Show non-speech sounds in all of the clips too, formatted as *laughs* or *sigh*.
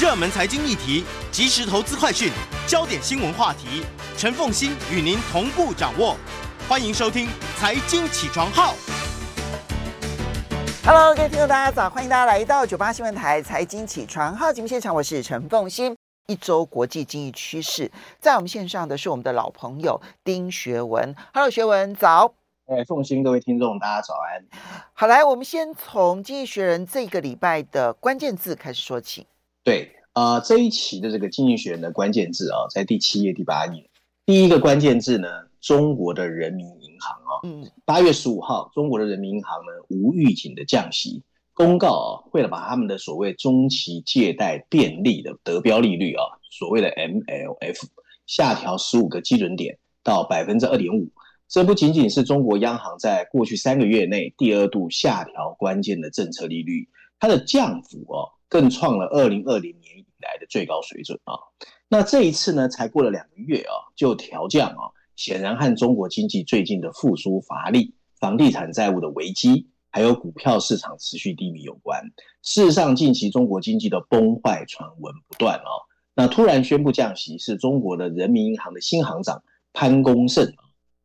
热门财经议题、即时投资快讯、焦点新闻话题，陈凤欣与您同步掌握。欢迎收听《财经起床号》。Hello，各位听众，大家早！欢迎大家来到九八新闻台《财经起床号》节目现场，我是陈凤欣。一周国际经济趋势，在我们线上的是我们的老朋友丁学文。Hello，学文早。哎，凤馨，各位听众，大家早安。好，来，我们先从《经济学人》这个礼拜的关键字开始说起。对，呃，这一期的这个《经济学人》的关键字啊、哦，在第七页、第八页。第一个关键字呢，中国的人民银行啊、哦，嗯，八月十五号，中国的人民银行呢，无预警的降息，公告啊、哦，为了把他们的所谓中期借贷便利的得标利率啊、哦，所谓的 MLF 下调十五个基准点到百分之二点五。这不仅仅是中国央行在过去三个月内第二度下调关键的政策利率，它的降幅哦，更创了二零二零年以来的最高水准啊。那这一次呢，才过了两个月啊，就调降啊，显然和中国经济最近的复苏乏力、房地产债务的危机，还有股票市场持续低迷有关。事实上，近期中国经济的崩坏传闻不断啊。那突然宣布降息，是中国的人民银行的新行长潘功胜。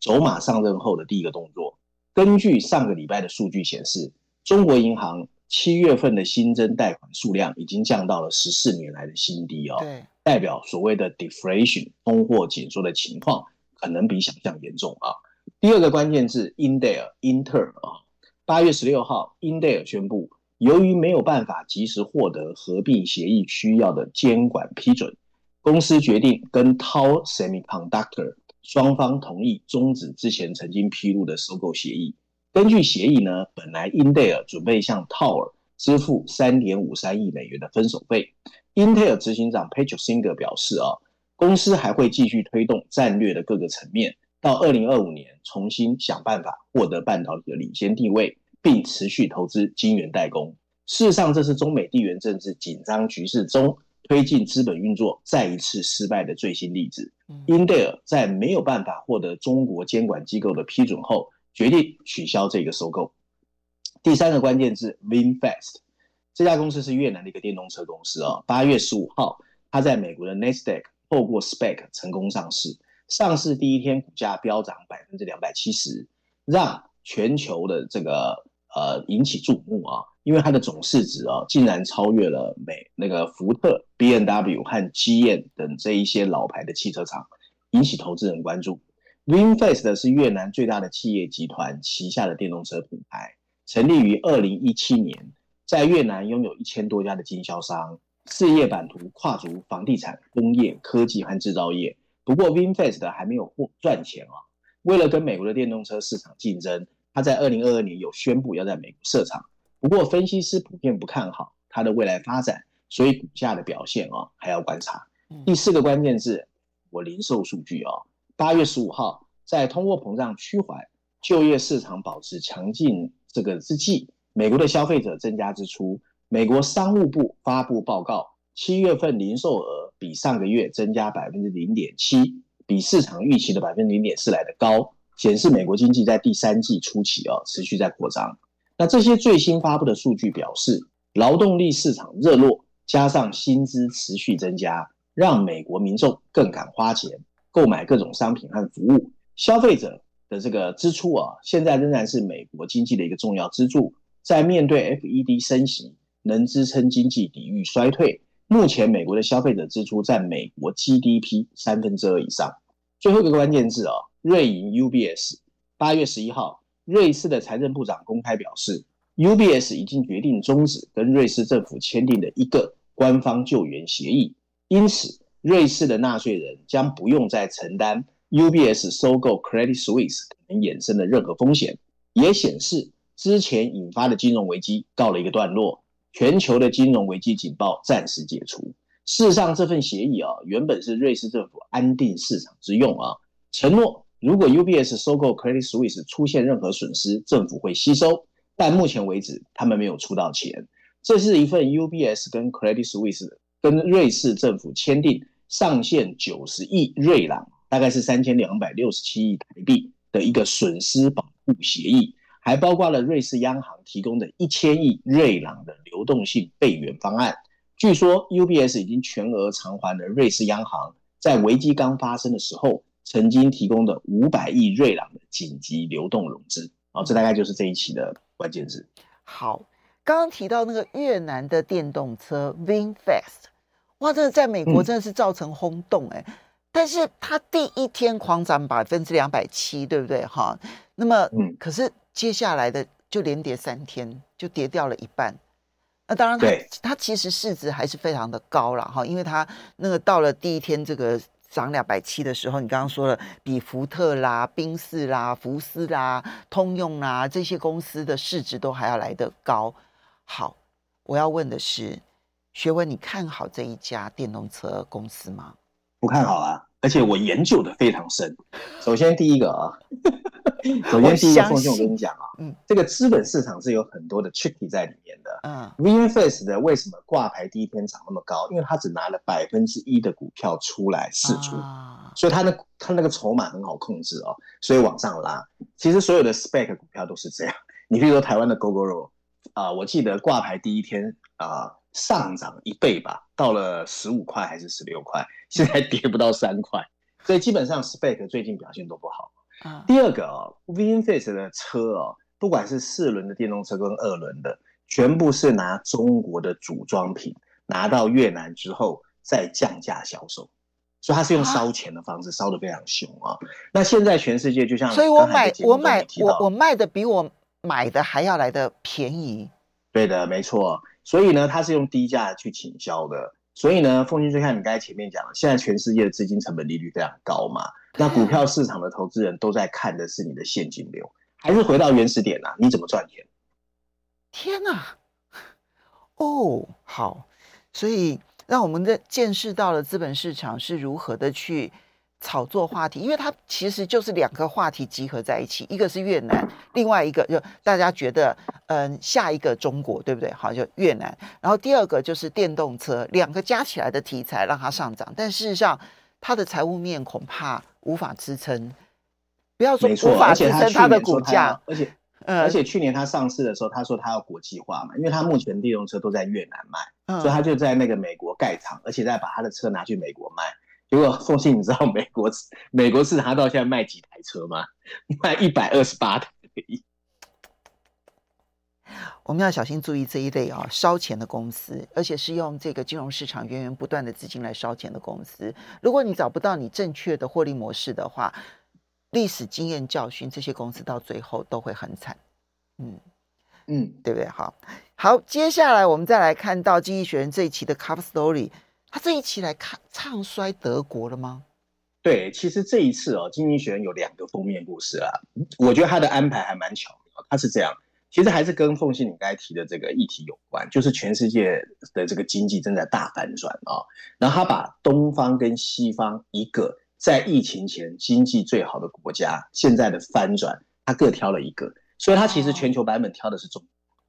走马上任后的第一个动作，根据上个礼拜的数据显示，中国银行七月份的新增贷款数量已经降到了十四年来的新低哦，代表所谓的 deflation 通货紧缩的情况可能比想象严重啊。第二个关键字 Indeal 英特尔啊，八月十六号，Indeal 宣布，由于没有办法及时获得合并协议需要的监管批准，公司决定跟 Tower Semiconductor。双方同意终止之前曾经披露的收购协议。根据协议呢，本来英特尔准备向 Tower 支付三点五三亿美元的分手费。英特尔执行长 Patrick Singer 表示啊，公司还会继续推动战略的各个层面，到二零二五年重新想办法获得半导体的领先地位，并持续投资晶圆代工。事实上，这是中美地缘政治紧张局势中。推进资本运作再一次失败的最新例子。英特尔在没有办法获得中国监管机构的批准后，决定取消这个收购。第三个关键字，VinFast，这家公司是越南的一个电动车公司啊。八月十五号，它在美国的 Nasdaq 透过 SPAC 成功上市，上市第一天股价飙涨百分之两百七十，让全球的这个呃引起注目啊。因为它的总市值啊，竟然超越了美那个福特、B N W 和 GM 等这一些老牌的汽车厂，引起投资人关注。VinFast 是越南最大的企业集团旗下的电动车品牌，成立于二零一七年，在越南拥有一千多家的经销商，事业版图跨足房地产、工业、科技和制造业。不过，VinFast 还没有获赚钱啊。为了跟美国的电动车市场竞争，它在二零二二年有宣布要在美国设厂。不过，分析师普遍不看好它的未来发展，所以股价的表现啊还要观察。第四个关键字，我零售数据啊，八月十五号，在通货膨胀趋缓、就业市场保持强劲这个之际，美国的消费者增加支出。美国商务部发布报告，七月份零售额比上个月增加百分之零点七，比市场预期的百分之零点四来得高，显示美国经济在第三季初期啊持续在扩张。那这些最新发布的数据表示，劳动力市场热络，加上薪资持续增加，让美国民众更敢花钱购买各种商品和服务。消费者的这个支出啊，现在仍然是美国经济的一个重要支柱。在面对 FED 升息，能支撑经济抵御衰退。目前，美国的消费者支出占美国 GDP 三分之二以上。最后一个关键字啊，瑞银 UBS，八月十一号。瑞士的财政部长公开表示，UBS 已经决定终止跟瑞士政府签订的一个官方救援协议，因此瑞士的纳税人将不用再承担 UBS 收购 Credit Suisse 可能衍生的任何风险，也显示之前引发的金融危机告了一个段落，全球的金融危机警报暂时解除。事实上，这份协议啊，原本是瑞士政府安定市场之用啊，承诺。如果 UBS 收购 Credit Suisse 出现任何损失，政府会吸收。但目前为止，他们没有出到钱。这是一份 UBS 跟 Credit Suisse 跟瑞士政府签订上限九十亿瑞郎，大概是三千两百六十七亿台币的一个损失保护协议，还包括了瑞士央行提供的一千亿瑞郎的流动性备援方案。据说 UBS 已经全额偿还了瑞士央行在危机刚发生的时候曾经提供的五百亿瑞郎的紧急流动融资。好，这大概就是这一期的关键字。好，刚刚提到那个越南的电动车 VinFast，哇，真的在美国真的是造成轰动哎、欸。嗯、但是它第一天狂涨百分之两百七，对不对？哈，那么，嗯，可是接下来的就连跌三天，就跌掉了一半。那当然它，它它其实市值还是非常的高了哈，因为它那个到了第一天这个涨两百七的时候，你刚刚说了，比福特啦、宾士啦、福斯啦、通用啦这些公司的市值都还要来得高。好，我要问的是，学文，你看好这一家电动车公司吗？不看好啊。而且我研究的非常深。首先第一个啊，*laughs* 首先第一个，奉劝我跟你讲啊，嗯，这个资本市场是有很多的 tricky 在里面的。嗯，VinFast 的为什么挂牌第一天涨那么高？因为他只拿了百分之一的股票出来试出，啊、所以他的他那个筹码很好控制哦，所以往上拉。其实所有的 spec 股票都是这样。你比如说台湾的 Gogoro 啊，我记得挂牌第一天啊。上涨一倍吧，到了十五块还是十六块，现在跌不到三块，所以基本上 SPAC 最近表现都不好。啊、第二个哦，VinFast 的车哦，不管是四轮的电动车跟二轮的，全部是拿中国的组装品拿到越南之后再降价销售，所以它是用烧钱的方式烧得非常凶啊。那现在全世界就像，所以我买我买我我卖的比我买的还要来的便宜。对的，没错。所以呢，它是用低价去倾销的。所以呢，凤馨就像你刚才前面讲的，现在全世界的资金成本利率非常高嘛，那股票市场的投资人都在看的是你的现金流，还是回到原始点呐、啊？你怎么赚钱？天哪！哦，好，所以让我们的见识到了资本市场是如何的去。炒作话题，因为它其实就是两个话题集合在一起，一个是越南，另外一个就大家觉得，嗯，下一个中国，对不对？好，就越南。然后第二个就是电动车，两个加起来的题材让它上涨，但事实上它的财务面恐怕无法支撑。不要说无法支撑它的股价，而且，嗯，而且去年它上市的时候，他说他要国际化嘛，因为他目前电动车都在越南卖，嗯，所以他就在那个美国盖厂，而且再把他的车拿去美国卖。结果凤信，你知道美国 *laughs* 美国市场到现在卖几台车吗？*laughs* 卖一百二十八台而已。我们要小心注意这一类啊、哦，烧钱的公司，而且是用这个金融市场源源不断的资金来烧钱的公司。如果你找不到你正确的获利模式的话，历史经验教训，这些公司到最后都会很惨。嗯嗯，对不对？好，好，接下来我们再来看到《经济学人》这一期的 Cover Story。他这一期来看唱衰德国了吗？对，其实这一次哦，《经济学人》有两个封面故事啊，我觉得他的安排还蛮巧妙。他是这样，其实还是跟凤信你刚才提的这个议题有关，就是全世界的这个经济正在大反转啊。然后他把东方跟西方一个在疫情前经济最好的国家现在的翻转，他各挑了一个，所以他其实全球版本挑的是中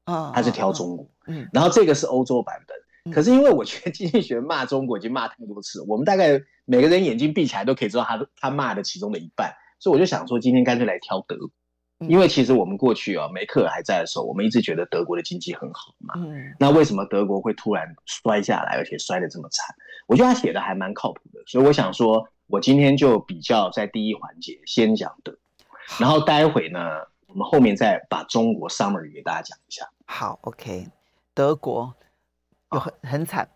国啊，他是挑中国，嗯，然后这个是欧洲版本。可是因为我觉得经济学骂中国已经骂太多次，我们大概每个人眼睛闭起来都可以知道他他骂的其中的一半，所以我就想说今天干脆来挑德国，因为其实我们过去啊，梅克尔还在的时候，我们一直觉得德国的经济很好嘛。那为什么德国会突然摔下来，而且摔得这么惨？我觉得他写的还蛮靠谱的，所以我想说，我今天就比较在第一环节先讲德，然后待会呢，我们后面再把中国 summary 给大家讲一下。好，OK，德国。很很惨，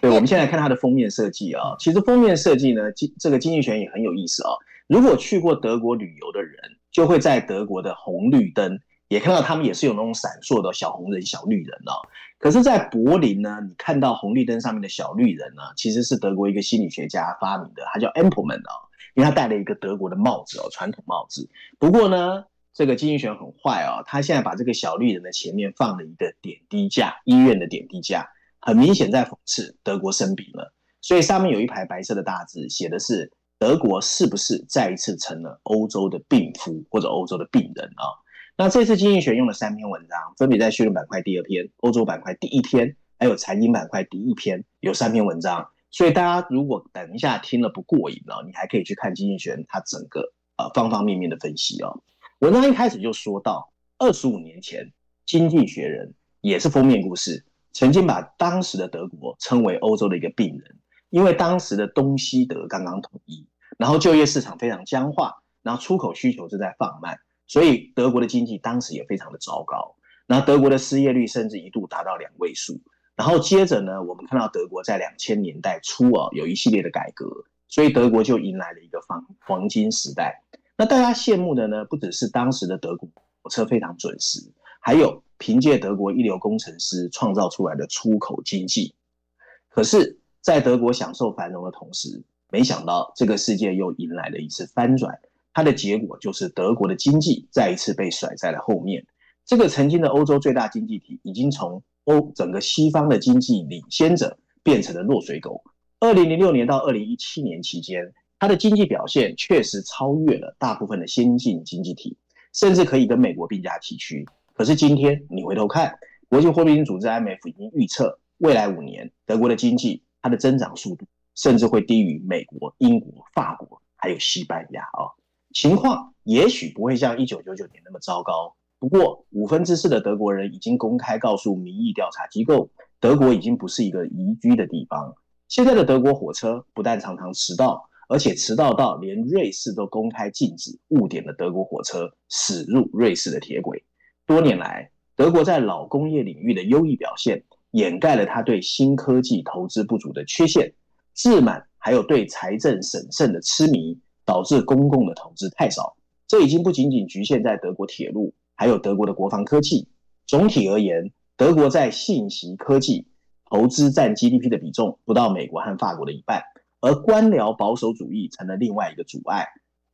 对，我们现在看它的封面设计啊，其实封面设计呢，经这个经济学也很有意思啊。如果去过德国旅游的人，就会在德国的红绿灯也看到他们也是有那种闪烁的小红人、小绿人啊。可是，在柏林呢，你看到红绿灯上面的小绿人呢，其实是德国一个心理学家发明的，他叫 Ampelman 啊，因为他戴了一个德国的帽子哦，传统帽子。不过呢，这个经济学很坏啊，他现在把这个小绿人的前面放了一个点滴架，医院的点滴架。很明显在讽刺德国生病了，所以上面有一排白色的大字，写的是德国是不是再一次成了欧洲的病夫或者欧洲的病人啊？那这次经济学用了三篇文章，分别在绪论板块第二篇、欧洲板块第一篇，还有财经板块第一篇，有三篇文章。所以大家如果等一下听了不过瘾了，你还可以去看经济学它整个呃方方面面的分析哦。文章一开始就说到，二十五年前，经济学人也是封面故事。曾经把当时的德国称为欧洲的一个病人，因为当时的东西德刚刚统一，然后就业市场非常僵化，然后出口需求正在放慢，所以德国的经济当时也非常的糟糕。然后德国的失业率甚至一度达到两位数。然后接着呢，我们看到德国在两千年代初啊，有一系列的改革，所以德国就迎来了一个黄黄金时代。那大家羡慕的呢，不只是当时的德国火车非常准时，还有凭借德国一流工程师创造出来的出口经济。可是，在德国享受繁荣的同时，没想到这个世界又迎来了一次翻转，它的结果就是德国的经济再一次被甩在了后面。这个曾经的欧洲最大经济体，已经从欧整个西方的经济领先者变成了落水狗。二零零六年到二零一七年期间，它的经济表现确实超越了大部分的先进经济体，甚至可以跟美国并驾齐驱。可是今天你回头看，国际货币基金组织 IMF 已经预测，未来五年德国的经济它的增长速度甚至会低于美国、英国、法国还有西班牙啊。情况也许不会像一九九九年那么糟糕。不过五分之四的德国人已经公开告诉民意调查机构，德国已经不是一个宜居的地方。现在的德国火车不但常常迟到。而且迟到到连瑞士都公开禁止误点的德国火车驶入瑞士的铁轨。多年来，德国在老工业领域的优异表现，掩盖了他对新科技投资不足的缺陷。自满还有对财政审慎的痴迷，导致公共的投资太少。这已经不仅仅局限在德国铁路，还有德国的国防科技。总体而言，德国在信息科技投资占 GDP 的比重不到美国和法国的一半。而官僚保守主义成了另外一个阻碍。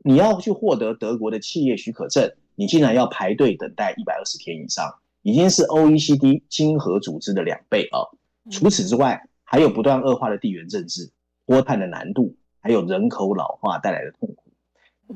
你要去获得德国的企业许可证，你竟然要排队等待一百二十天以上，已经是 OECD 经合组织的两倍啊！除此之外，还有不断恶化的地缘政治、脱碳的难度，还有人口老化带来的痛苦。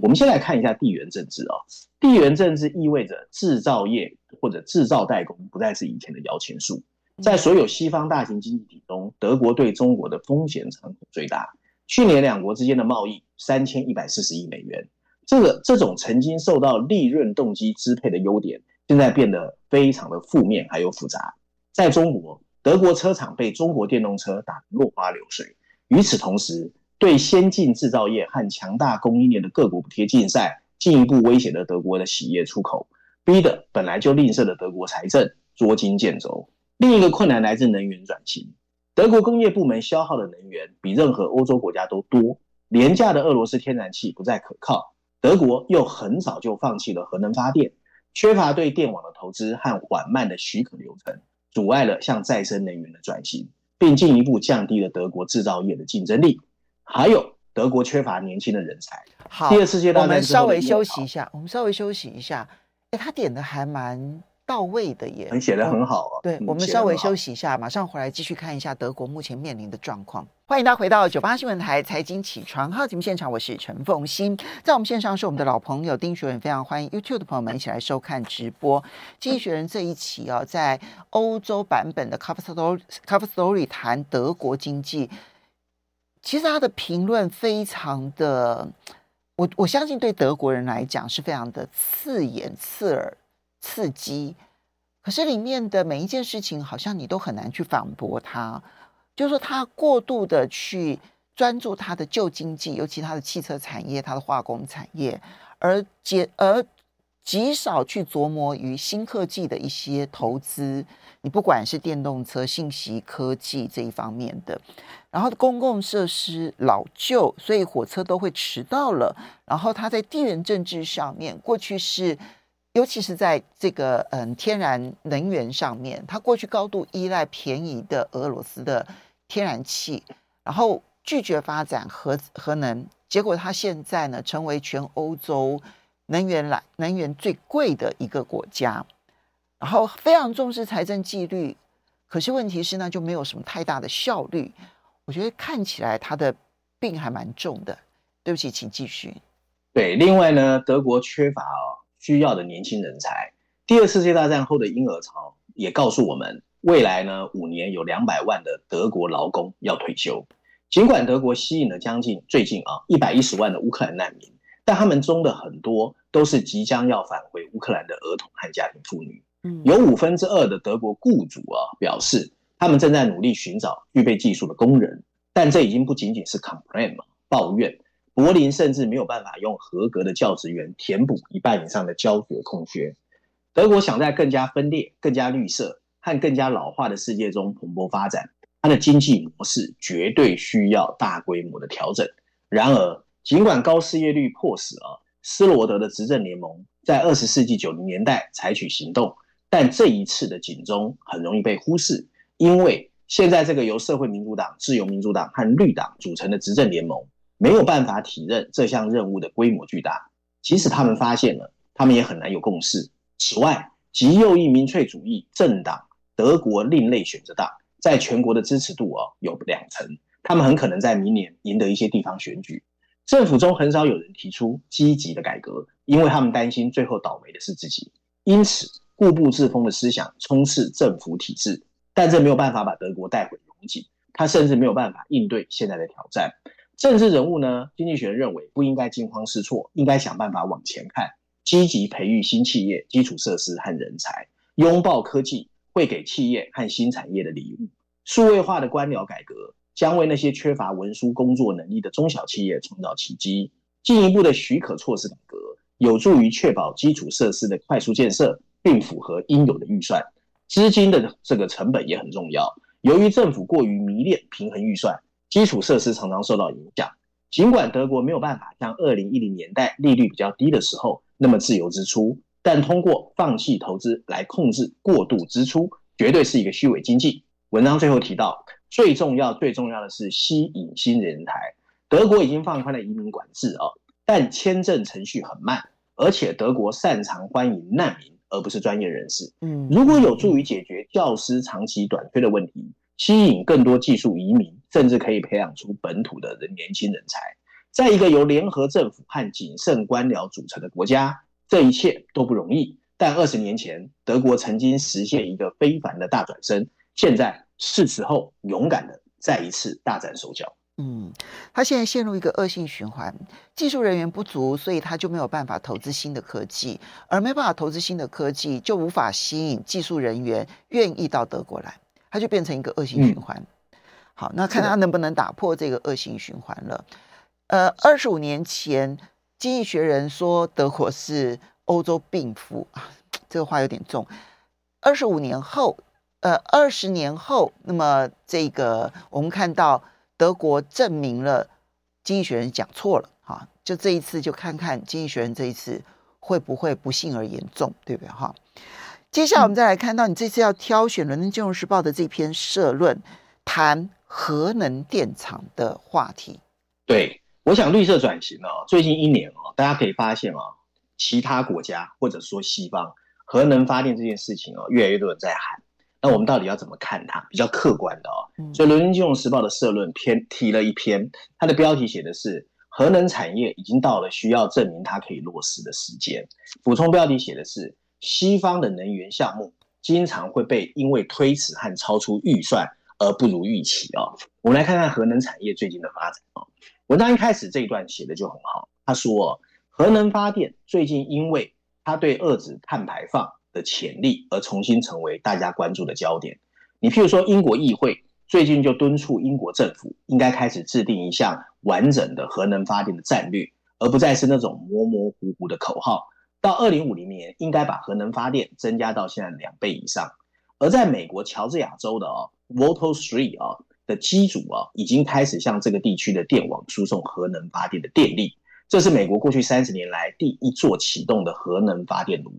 我们先来看一下地缘政治啊，地缘政治意味着制造业或者制造代工不再是以前的摇钱树。在所有西方大型经济体中，德国对中国的风险敞口最大。去年两国之间的贸易三千一百四十亿美元，这个这种曾经受到利润动机支配的优点，现在变得非常的负面还有复杂。在中国，德国车厂被中国电动车打得落花流水。与此同时，对先进制造业和强大供应链的各国补贴竞赛，进一步威胁了德国的企业出口，逼得本来就吝啬的德国财政捉襟见肘。另一个困难来自能源转型，德国工业部门消耗的能源比任何欧洲国家都多，廉价的俄罗斯天然气不再可靠，德国又很早就放弃了核能发电，缺乏对电网的投资和缓慢的许可流程，阻碍了向再生能源的转型，并进一步降低了德国制造业的竞争力。还有，德国缺乏年轻的人才。好，第二次世界大战，我们稍微休息一下，我们稍微休息一下。哎，他点的还蛮。到位的耶，很写的很好啊。对，我们稍微休息一下，马上回来继续看一下德国目前面临的状况。欢迎大家回到九八新闻台财经起床号节目现场，我是陈凤欣。在我们线上是我们的老朋友丁学文，非常欢迎 YouTube 的朋友们一起来收看直播。经济学人这一期啊，在欧洲版本的 Cover Story Cover Story 谈德国经济，其实他的评论非常的，我我相信对德国人来讲是非常的刺眼刺耳。刺激，可是里面的每一件事情，好像你都很难去反驳他。就是说，他过度的去专注他的旧经济，尤其他的汽车产业、他的化工产业，而极而极少去琢磨于新科技的一些投资。你不管是电动车、信息科技这一方面的，然后公共设施老旧，所以火车都会迟到了。然后他在地缘政治上面，过去是。尤其是在这个嗯天然能源上面，它过去高度依赖便宜的俄罗斯的天然气，然后拒绝发展核核能，结果它现在呢成为全欧洲能源来能源最贵的一个国家，然后非常重视财政纪律，可是问题是呢就没有什么太大的效率，我觉得看起来它的病还蛮重的。对不起，请继续。对，另外呢，德国缺乏哦。需要的年轻人才。第二次世界大战后的婴儿潮也告诉我们，未来呢五年有两百万的德国劳工要退休。尽管德国吸引了将近最近啊一百一十万的乌克兰难民，但他们中的很多都是即将要返回乌克兰的儿童和家庭妇女。嗯有五分之二的德国雇主啊表示，他们正在努力寻找具备技术的工人，但这已经不仅仅是 complain 嘛，抱怨。柏林甚至没有办法用合格的教职员填补一半以上的教学空缺。德国想在更加分裂、更加绿色和更加老化的世界中蓬勃发展，它的经济模式绝对需要大规模的调整。然而，尽管高失业率迫使啊施罗德的执政联盟在二十世纪九零年代采取行动，但这一次的警钟很容易被忽视，因为现在这个由社会民主党、自由民主党和绿党组成的执政联盟。没有办法体认这项任务的规模巨大，即使他们发现了，他们也很难有共识。此外，极右翼民粹主义政党德国另类选择党在全国的支持度哦有两成，他们很可能在明年赢得一些地方选举。政府中很少有人提出积极的改革，因为他们担心最后倒霉的是自己。因此，固步自封的思想充斥政府体制，但这没有办法把德国带回荣景，他甚至没有办法应对现在的挑战。政治人物呢？经济学认为不应该惊慌失措，应该想办法往前看，积极培育新企业、基础设施和人才，拥抱科技会给企业和新产业的礼物。数位化的官僚改革将为那些缺乏文书工作能力的中小企业创造奇迹。进一步的许可措施改革有助于确保基础设施的快速建设，并符合应有的预算。资金的这个成本也很重要。由于政府过于迷恋平衡预算。基础设施常常受到影响。尽管德国没有办法像二零一零年代利率比较低的时候那么自由支出，但通过放弃投资来控制过度支出，绝对是一个虚伪经济。文章最后提到，最重要、最重要的是吸引新人才。德国已经放宽了移民管制啊，但签证程序很慢，而且德国擅长欢迎难民，而不是专业人士。嗯，如果有助于解决教师长期短缺的问题。吸引更多技术移民，甚至可以培养出本土的人年轻人才。在一个由联合政府和谨慎官僚组成的国家，这一切都不容易。但二十年前，德国曾经实现一个非凡的大转身，现在是时候勇敢的再一次大展手脚。嗯，他现在陷入一个恶性循环，技术人员不足，所以他就没有办法投资新的科技，而没办法投资新的科技，就无法吸引技术人员愿意到德国来。它就变成一个恶性循环，嗯、好，那看他能不能打破这个恶性循环了。呃，二十五年前，《经济学人》说德国是欧洲病夫啊，*tsk* 这个话有点重。二十五年后，呃，二十年后，那么这个我们看到德国证明了《经济学人》讲错了，哈，就这一次就看看《经济学人》这一次会不会不幸而严重，对不对？哈。接下来我们再来看到你这次要挑选《伦敦金融时报》的这篇社论，谈核能电厂的话题。对，我想绿色转型哦，最近一年哦，大家可以发现哦，其他国家或者说西方核能发电这件事情哦，越来越多人在喊。那我们到底要怎么看它？比较客观的哦，所以《伦敦金融时报》的社论篇提了一篇，它的标题写的是“核能产业已经到了需要证明它可以落实的时间”，补充标题写的是。西方的能源项目经常会被因为推迟和超出预算而不如预期啊。我们来看看核能产业最近的发展啊。文章一开始这一段写的就很好，他说，核能发电最近因为它对遏制碳排放的潜力而重新成为大家关注的焦点。你譬如说，英国议会最近就敦促英国政府应该开始制定一项完整的核能发电的战略，而不再是那种模模糊糊的口号。到二零五零年，应该把核能发电增加到现在两倍以上。而在美国乔治亚州的哦，Vogtle 3啊的机组啊，已经开始向这个地区的电网输送核能发电的电力。这是美国过去三十年来第一座启动的核能发电炉。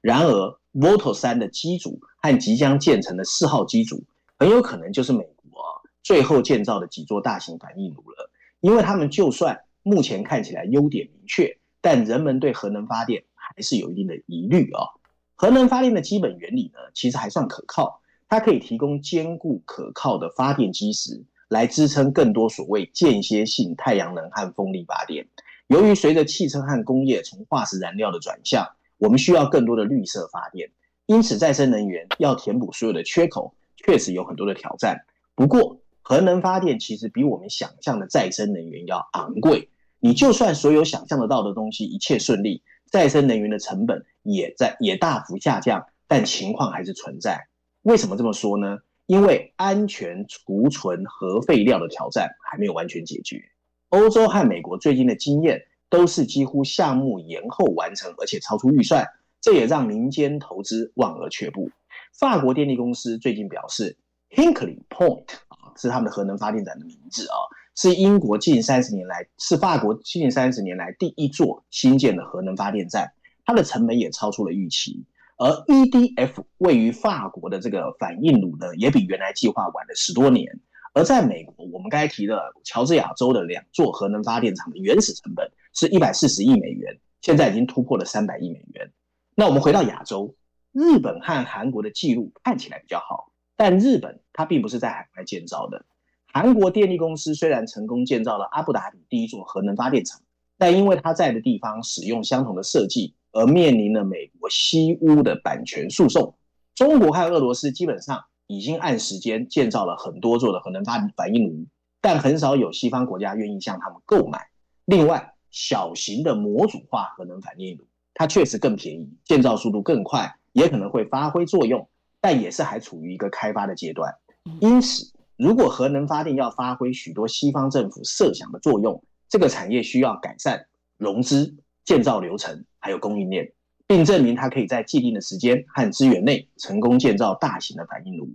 然而，Vogtle 3的机组和即将建成的四号机组，很有可能就是美国最后建造的几座大型反应炉了。因为他们就算目前看起来优点明确，但人们对核能发电还是有一定的疑虑啊。核能发电的基本原理呢，其实还算可靠，它可以提供坚固可靠的发电基石，来支撑更多所谓间歇性太阳能和风力发电。由于随着汽车和工业从化石燃料的转向，我们需要更多的绿色发电，因此再生能源要填补所有的缺口，确实有很多的挑战。不过，核能发电其实比我们想象的再生能源要昂贵。你就算所有想象得到的东西一切顺利，再生能源的成本也在也大幅下降，但情况还是存在。为什么这么说呢？因为安全储存核废料的挑战还没有完全解决。欧洲和美国最近的经验都是几乎项目延后完成，而且超出预算，这也让民间投资望而却步。法国电力公司最近表示，Hinkley Point 啊是他们的核能发电站的名字啊，是英国近三十年来，是法国近三十年来第一座新建的核能发电站，它的成本也超出了预期。而 EDF 位于法国的这个反应炉呢，也比原来计划晚了十多年。而在美国，我们刚才提了乔治亚州的两座核能发电厂的原始成本是一百四十亿美元，现在已经突破了三百亿美元。那我们回到亚洲，日本和韩国的记录看起来比较好，但日本它并不是在海外建造的。韩国电力公司虽然成功建造了阿布达比第一座核能发电厂，但因为它在的地方使用相同的设计。而面临了美国西屋的版权诉讼，中国和俄罗斯基本上已经按时间建造了很多座的核能发反应炉，但很少有西方国家愿意向他们购买。另外，小型的模组化核能反应炉，它确实更便宜，建造速度更快，也可能会发挥作用，但也是还处于一个开发的阶段。因此，如果核能发电要发挥许多西方政府设想的作用，这个产业需要改善融资。建造流程还有供应链，并证明它可以在既定的时间和资源内成功建造大型的反应炉。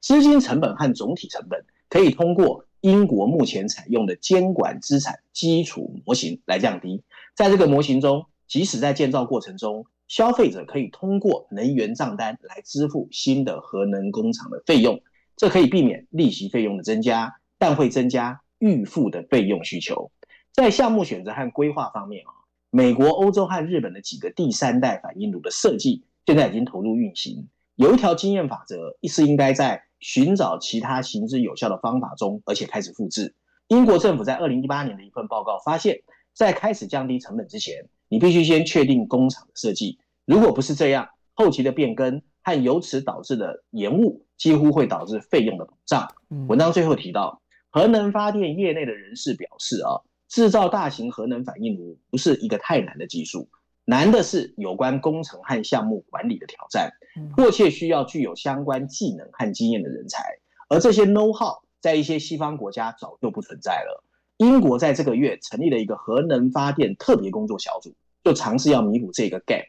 资金成本和总体成本可以通过英国目前采用的监管资产基础模型来降低。在这个模型中，即使在建造过程中，消费者可以通过能源账单来支付新的核能工厂的费用，这可以避免利息费用的增加，但会增加预付的费用需求。在项目选择和规划方面啊。美国、欧洲和日本的几个第三代反应炉的设计，现在已经投入运行。有一条经验法则，是应该在寻找其他行之有效的方法中，而且开始复制。英国政府在二零一八年的一份报告发现，在开始降低成本之前，你必须先确定工厂的设计。如果不是这样，后期的变更和由此导致的延误，几乎会导致费用的膨胀。文章最后提到，核能发电业内的人士表示啊。制造大型核能反应炉不是一个太难的技术，难的是有关工程和项目管理的挑战，迫切需要具有相关技能和经验的人才，而这些 know how 在一些西方国家早就不存在了。英国在这个月成立了一个核能发电特别工作小组，就尝试要弥补这个 gap。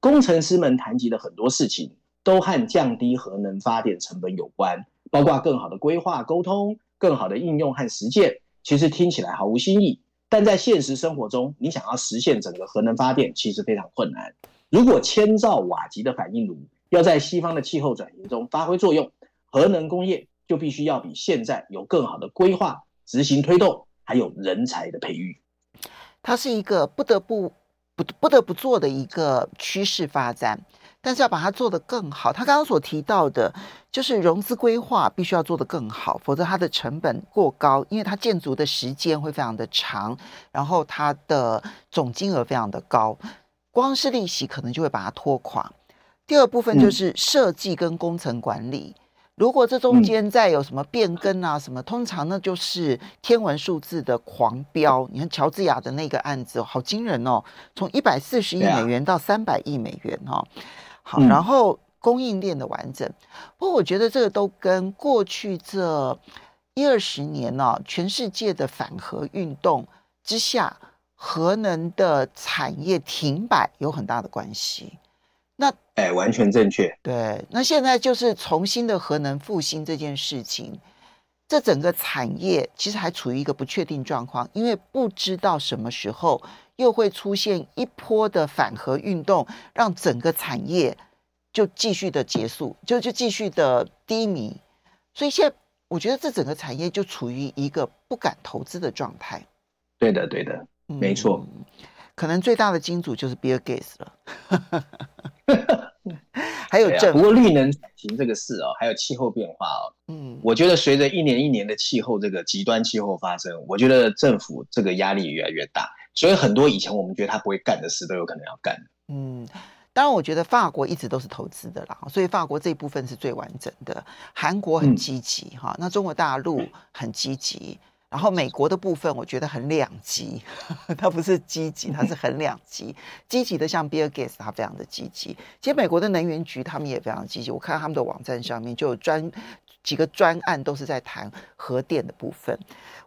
工程师们谈及的很多事情都和降低核能发电成本有关，包括更好的规划沟通、更好的应用和实践。其实听起来毫无新意，但在现实生活中，你想要实现整个核能发电，其实非常困难。如果千兆瓦级的反应炉要在西方的气候转型中发挥作用，核能工业就必须要比现在有更好的规划、执行推动，还有人才的培育。它是一个不得不不不得不做的一个趋势发展。但是要把它做得更好，他刚刚所提到的，就是融资规划必须要做得更好，否则它的成本过高，因为它建筑的时间会非常的长，然后它的总金额非常的高，光是利息可能就会把它拖垮。第二部分就是设计跟工程管理，如果这中间再有什么变更啊什么，通常那就是天文数字的狂飙。你看乔治亚的那个案子，好惊人哦，从一百四十亿美元到三百亿美元哦。好，然后供应链的完整，不过我觉得这个都跟过去这一二十年呢、啊，全世界的反核运动之下，核能的产业停摆有很大的关系。那哎，完全正确。对，那现在就是重新的核能复兴这件事情，这整个产业其实还处于一个不确定状况，因为不知道什么时候。又会出现一波的反核运动，让整个产业就继续的结束，就就继续的低迷。所以现在我觉得这整个产业就处于一个不敢投资的状态。对的，对的，没错。嗯，可能最大的金主就是 Bill Gates 了。*laughs* 还有政府，不过绿能转型这个事哦，还有气候变化哦，嗯，我觉得随着一年一年的气候这个极端气候发生，我觉得政府这个压力越来越大。所以很多以前我们觉得他不会干的事，都有可能要干。嗯，当然，我觉得法国一直都是投资的啦，所以法国这一部分是最完整的。韩国很积极哈，那中国大陆很积极，然后美国的部分我觉得很两极，*laughs* 它不是积极，它是很两极。积极的像比尔盖茨，他非常的积极。其实美国的能源局他们也非常积极，我看他们的网站上面就有专。几个专案都是在谈核电的部分，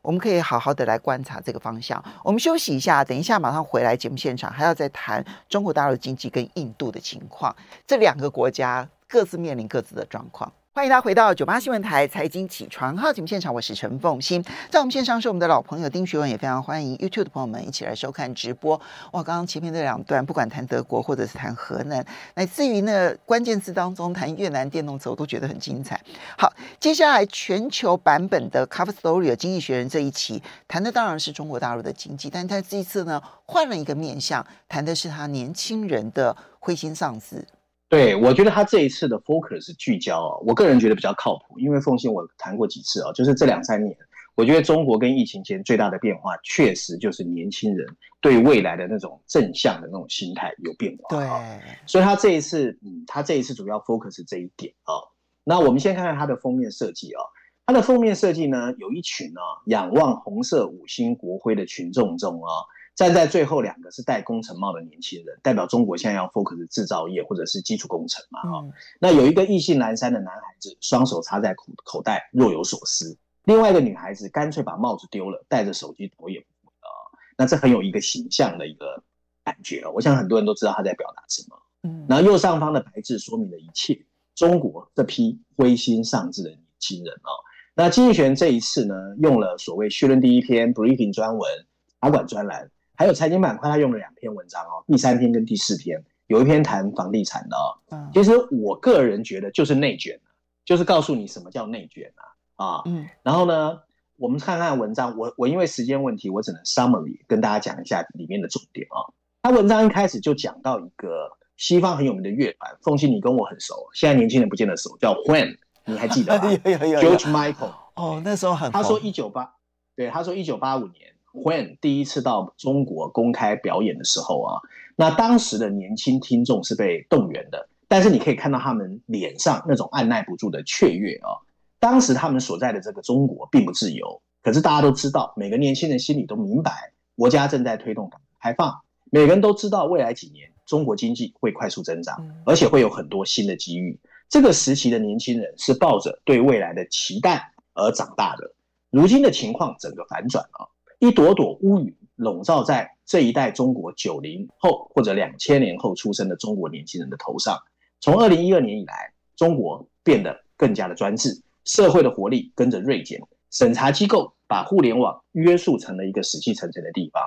我们可以好好的来观察这个方向。我们休息一下，等一下马上回来节目现场，还要再谈中国大陆经济跟印度的情况，这两个国家各自面临各自的状况。欢迎大家回到九八新闻台财经起床号节目现场，我是陈凤馨，在我们线上是我们的老朋友丁学文，也非常欢迎 YouTube 的朋友们一起来收看直播。哇，刚刚前面这两段，不管谈德国或者是谈核能，乃至于那关键字当中谈越南电动车，我都觉得很精彩。好，接下来全球版本的 Cover Story 经济学人这一期谈的当然是中国大陆的经济，但他这一次呢换了一个面向，谈的是他年轻人的灰心丧志。对，我觉得他这一次的 focus 聚焦啊，我个人觉得比较靠谱，因为奉信我谈过几次啊，就是这两三年，我觉得中国跟疫情前最大的变化，确实就是年轻人对未来的那种正向的那种心态有变化。对，所以他这一次，嗯，他这一次主要 focus 这一点啊。那我们先看看他的封面设计啊，他的封面设计呢，有一群啊仰望红色五星国徽的群众中啊。站在最后两个是戴工程帽的年轻人，代表中国现在要 focus 制造业或者是基础工程嘛？哈、嗯，那有一个意兴阑珊的男孩子，双手插在口口袋，若有所思；另外一个女孩子干脆把帽子丢了，带着手机头也不回啊。那这很有一个形象的一个感觉，我想很多人都知道他在表达什么。嗯，然后右上方的白字说明了一切：中国这批灰心丧志的年轻人啊。那经济学人这一次呢，用了所谓序论第一篇 briefing 专文、茶馆专栏。还有财经板块，他用了两篇文章哦，第三篇跟第四篇，有一篇谈房地产的哦。其实我个人觉得就是内卷，就是告诉你什么叫内卷啊啊。嗯。然后呢，我们看看文章，我我因为时间问题，我只能 summary 跟大家讲一下里面的重点啊。他文章一开始就讲到一个西方很有名的乐团，凤信你跟我很熟，现在年轻人不见得熟，叫 Wham，你还记得吗？*laughs* George Michael。哦，那时候很。他说一九八，对，他说一九八五年。When 第一次到中国公开表演的时候啊，那当时的年轻听众是被动员的，但是你可以看到他们脸上那种按耐不住的雀跃啊。当时他们所在的这个中国并不自由，可是大家都知道，每个年轻人心里都明白，国家正在推动改革开放，每个人都知道未来几年中国经济会快速增长，而且会有很多新的机遇。这个时期的年轻人是抱着对未来的期待而长大的。如今的情况整个反转了。一朵朵乌云笼罩在这一代中国九零后或者两千年后出生的中国年轻人的头上。从二零一二年以来，中国变得更加的专制，社会的活力跟着锐减，审查机构把互联网约束成了一个死气沉沉的地方，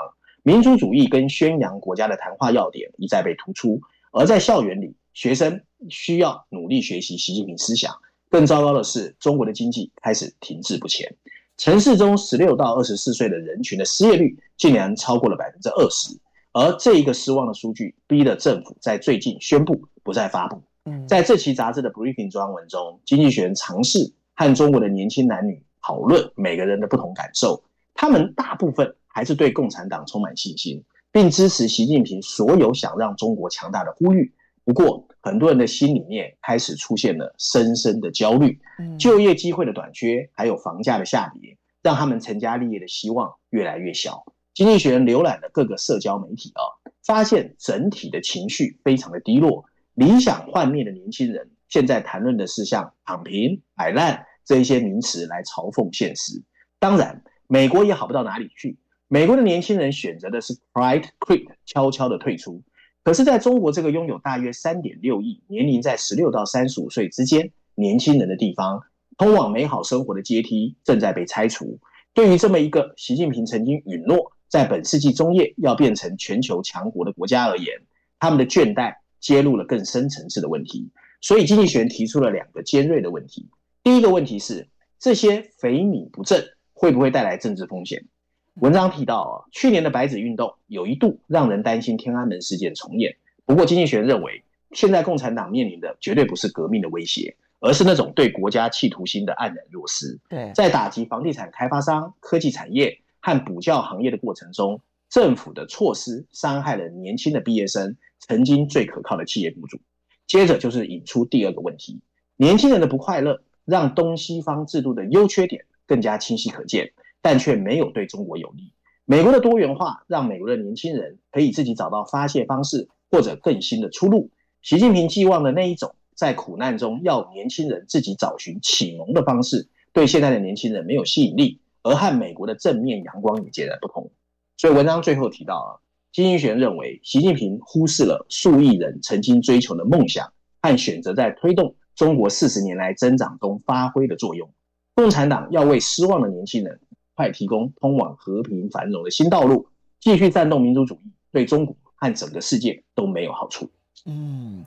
民族主义跟宣扬国家的谈话要点一再被突出。而在校园里，学生需要努力学习习近平思想。更糟糕的是，中国的经济开始停滞不前。城市中十六到二十四岁的人群的失业率竟然超过了百分之二十，而这一个失望的数据逼得政府在最近宣布不再发布。在这期杂志的 briefing 专文中，经济学人尝试和中国的年轻男女讨论每个人的不同感受。他们大部分还是对共产党充满信心，并支持习近平所有想让中国强大的呼吁。不过，很多人的心里面开始出现了深深的焦虑，就业机会的短缺，还有房价的下跌，让他们成家立业的希望越来越小。经济学人浏览了各个社交媒体啊，发现整体的情绪非常的低落。理想幻灭的年轻人现在谈论的是像“躺平”“摆烂”这一些名词来嘲讽现实。当然，美国也好不到哪里去。美国的年轻人选择的是 “quiet quit”，悄悄的退出。可是，在中国这个拥有大约三点六亿年龄在十六到三十五岁之间年轻人的地方，通往美好生活的阶梯正在被拆除。对于这么一个习近平曾经允诺在本世纪中叶要变成全球强国的国家而言，他们的倦怠揭露了更深层次的问题。所以，经济学人提出了两个尖锐的问题。第一个问题是，这些肥米不振会不会带来政治风险？文章提到啊，去年的白纸运动有一度让人担心天安门事件重演。不过，经济学人认为，现在共产党面临的绝对不是革命的威胁，而是那种对国家企图心的黯然若失。对，在打击房地产开发商、科技产业和补教行业的过程中，政府的措施伤害了年轻的毕业生，曾经最可靠的企业雇主。接着就是引出第二个问题：年轻人的不快乐，让东西方制度的优缺点更加清晰可见。但却没有对中国有利。美国的多元化让美国的年轻人可以自己找到发泄方式或者更新的出路。习近平寄望的那一种在苦难中要年轻人自己找寻启蒙的方式，对现在的年轻人没有吸引力，而和美国的正面阳光也截然不同。所以文章最后提到啊，经济学认为，习近平忽视了数亿人曾经追求的梦想，和选择在推动中国四十年来增长中发挥的作用。共产党要为失望的年轻人快提供通往和平繁荣的新道路，继续煽动民族主义，对中国和整个世界都没有好处。嗯。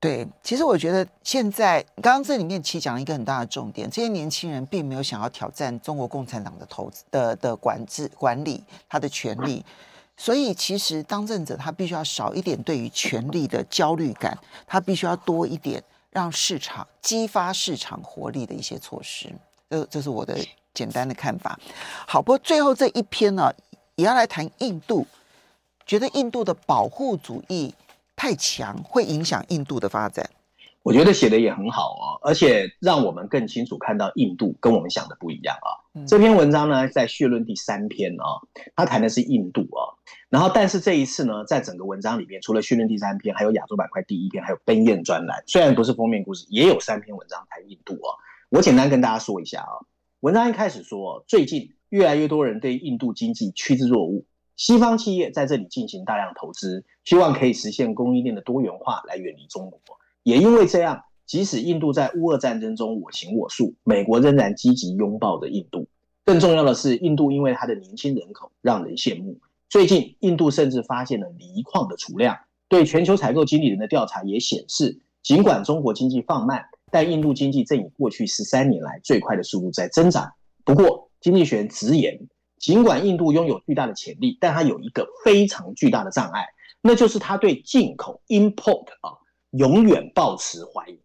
对，其实我觉得现在刚刚这里面其实讲了一个很大的重点，这些年轻人并没有想要挑战中国共产党的投资的的管制管理他的权力，所以其实当政者他必须要少一点对于权力的焦虑感，他必须要多一点让市场激发市场活力的一些措施。这这是我的简单的看法。好，不过最后这一篇呢，也要来谈印度，觉得印度的保护主义。太强会影响印度的发展，我觉得写的也很好哦，而且让我们更清楚看到印度跟我们想的不一样啊。嗯、这篇文章呢，在序论第三篇啊，他谈的是印度啊，然后但是这一次呢，在整个文章里面，除了序论第三篇，还有亚洲板块第一篇，还有奔燕专栏，虽然不是封面故事，也有三篇文章谈印度啊。我简单跟大家说一下啊，文章一开始说，最近越来越多人对印度经济趋之若鹜。西方企业在这里进行大量投资，希望可以实现供应链的多元化，来远离中国。也因为这样，即使印度在乌俄战争中我行我素，美国仍然积极拥抱着印度。更重要的是，印度因为它的年轻人口让人羡慕。最近，印度甚至发现了锂矿的储量。对全球采购经理人的调查也显示，尽管中国经济放慢，但印度经济正以过去十三年来最快的速度在增长。不过，经济学人直言。尽管印度拥有巨大的潜力，但它有一个非常巨大的障碍，那就是它对进口 import 啊永远抱持怀疑。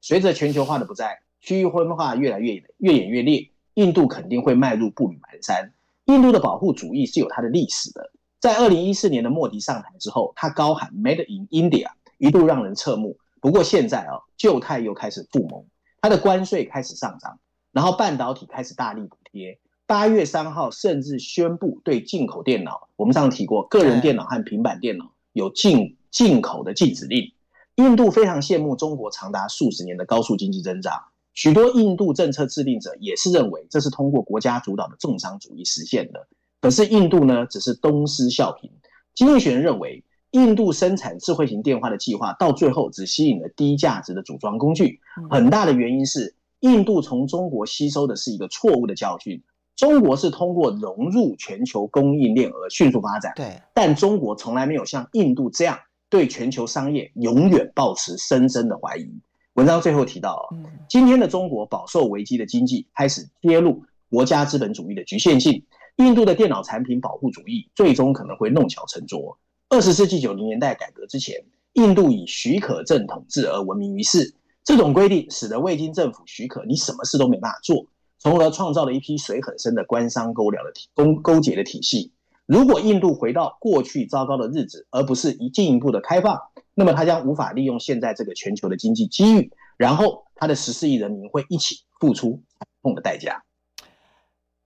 随着全球化的不在，区域分化越来越越演越烈，印度肯定会迈入步履蹒跚。印度的保护主义是有它的历史的，在二零一四年的莫迪上台之后，他高喊 Made in India，一度让人侧目。不过现在啊，旧态又开始复萌，它的关税开始上涨，然后半导体开始大力补贴。八月三号，甚至宣布对进口电脑，我们上次提过，个人电脑和平板电脑有进进口的禁止令。印度非常羡慕中国长达数十年的高速经济增长，许多印度政策制定者也是认为这是通过国家主导的重商主义实现的。可是印度呢，只是东施效颦。经济学人认为，印度生产智慧型电话的计划到最后只吸引了低价值的组装工具，很大的原因是印度从中国吸收的是一个错误的教训。中国是通过融入全球供应链而迅速发展，对，但中国从来没有像印度这样对全球商业永远抱持深深的怀疑。文章最后提到，今天的中国饱受危机的经济开始揭露国家资本主义的局限性，印度的电脑产品保护主义最终可能会弄巧成拙。二十世纪九零年代改革之前，印度以许可证统治而闻名于世，这种规定使得未经政府许可，你什么事都没办法做。从而创造了一批水很深的官商勾聊的体勾勾结的体系。如果印度回到过去糟糕的日子，而不是一进一步的开放，那么它将无法利用现在这个全球的经济机遇，然后它的十四亿人民会一起付出惨痛的代价。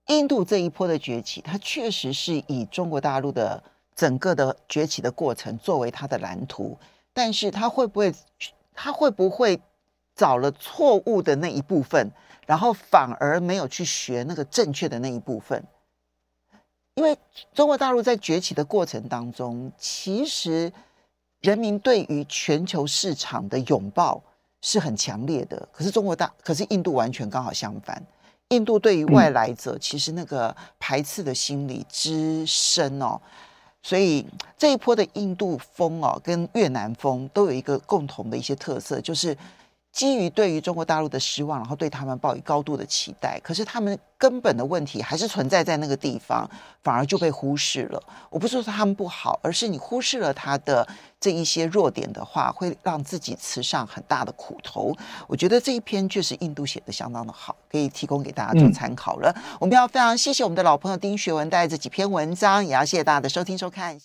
印度这一波的崛起，它确实是以中国大陆的整个的崛起的过程作为他的蓝图，但是他会不会，他会不会找了错误的那一部分？然后反而没有去学那个正确的那一部分，因为中国大陆在崛起的过程当中，其实人民对于全球市场的拥抱是很强烈的。可是中国大，可是印度完全刚好相反，印度对于外来者其实那个排斥的心理之深哦，所以这一波的印度风哦，跟越南风都有一个共同的一些特色，就是。基于对于中国大陆的失望，然后对他们抱以高度的期待，可是他们根本的问题还是存在在那个地方，反而就被忽视了。我不是说他们不好，而是你忽视了他的这一些弱点的话，会让自己吃上很大的苦头。我觉得这一篇确实印度写的相当的好，可以提供给大家做参考了。我们要非常谢谢我们的老朋友丁学文带来这几篇文章，也要谢谢大家的收听收看。